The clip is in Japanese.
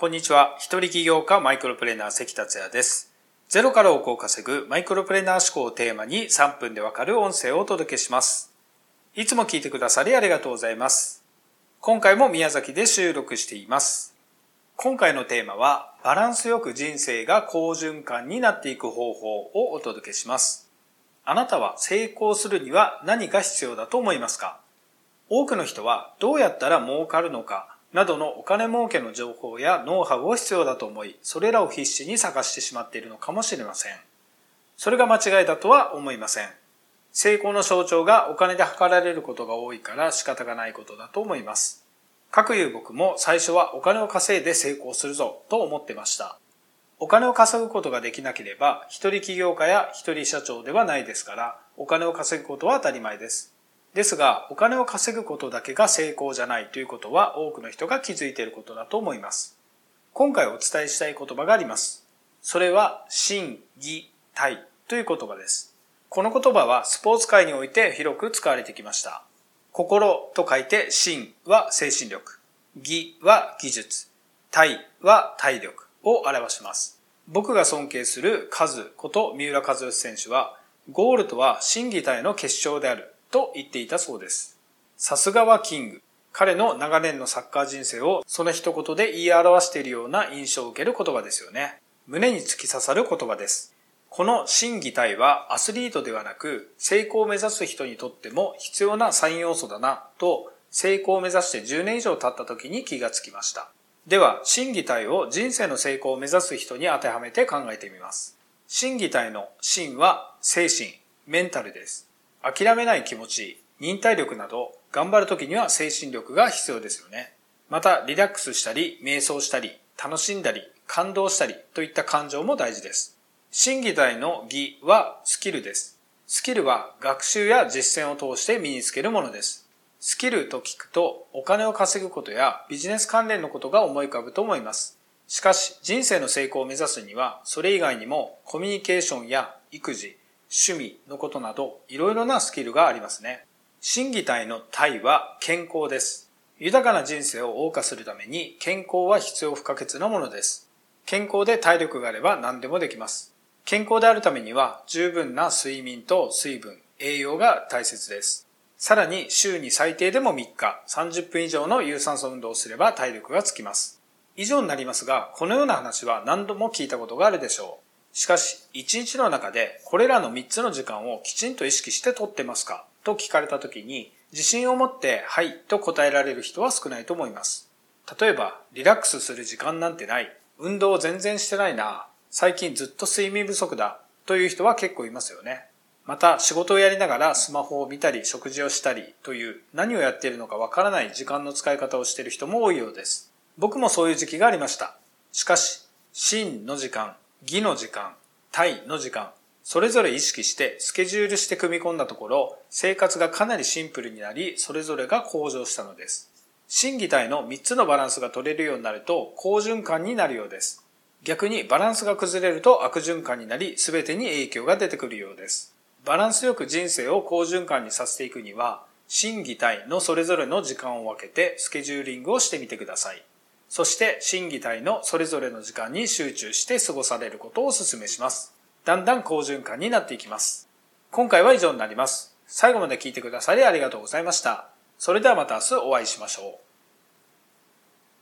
こんにちは。一人起業家マイクロプレーナー関達也です。ゼロから億を稼ぐマイクロプレーナー思考をテーマに3分でわかる音声をお届けします。いつも聞いてくださりありがとうございます。今回も宮崎で収録しています。今回のテーマはバランスよく人生が好循環になっていく方法をお届けします。あなたは成功するには何が必要だと思いますか？多くの人はどうやったら儲かるのか？などのお金儲けの情報やノウハウを必要だと思い、それらを必死に探してしまっているのかもしれません。それが間違いだとは思いません。成功の象徴がお金で測られることが多いから仕方がないことだと思います。各有僕も最初はお金を稼いで成功するぞと思ってました。お金を稼ぐことができなければ、一人起業家や一人社長ではないですから、お金を稼ぐことは当たり前です。ですが、お金を稼ぐことだけが成功じゃないということは多くの人が気づいていることだと思います。今回お伝えしたい言葉があります。それは、心、義、体という言葉です。この言葉はスポーツ界において広く使われてきました。心と書いて心は精神力、義は技術、体は体力を表します。僕が尊敬するカズこと三浦和義選手は、ゴールとは心技体の結晶であると言っていたそうです。さすがはキング。彼の長年のサッカー人生をその一言で言い表しているような印象を受ける言葉ですよね。胸に突き刺さる言葉です。この心技体はアスリートではなく成功を目指す人にとっても必要な3要素だなと成功を目指して10年以上経った時に気がつきました。では、心技体を人生の成功を目指す人に当てはめて考えてみます。心技体の心は精神、メンタルです。諦めない気持ち、忍耐力など、頑張る時には精神力が必要ですよね。また、リラックスしたり、瞑想したり、楽しんだり、感動したりといった感情も大事です。心技体の技はスキルです。スキルは学習や実践を通して身につけるものです。スキルと聞くとお金を稼ぐことやビジネス関連のことが思い浮かぶと思います。しかし人生の成功を目指すにはそれ以外にもコミュニケーションや育児、趣味のことなど、いろいろなスキルがありますね。心技体の体は健康です。豊かな人生を謳歌するために健康は必要不可欠なものです。健康で体力があれば何でもできます。健康であるためには十分な睡眠と水分、栄養が大切です。さらに週に最低でも3日、30分以上の有酸素運動をすれば体力がつきます。以上になりますが、このような話は何度も聞いたことがあるでしょう。しかし、一日の中でこれらの3つの時間をきちんと意識して取ってますか？と聞かれた時に、自信を持ってはいと答えられる人は少ないと思います。例えば、リラックスする時間なんてない。運動を全然してないな。最近ずっと睡眠不足だ。という人は結構いますよね。また、仕事をやりながらスマホを見たり、食事をしたりという何をやっているのかわからない時間の使い方をしている人も多いようです。僕もそういう時期がありました。しかし、真の時間、義の時間、体の時間、それぞれ意識してスケジュールして組み込んだところ、生活がかなりシンプルになり、それぞれが向上したのです。心技体の3つのバランスが取れるようになると、好循環になるようです。逆にバランスが崩れると悪循環になり、全てに影響が出てくるようです。バランスよく人生を好循環にさせていくには、心技体のそれぞれの時間を分けてスケジューリングをしてみてください。そして審議体のそれぞれの時間に集中して過ごされることをお勧めします。だんだん好循環になっていきます。今回は以上になります。最後まで聞いてくださりありがとうございました。それではまた明日お会いしましょう。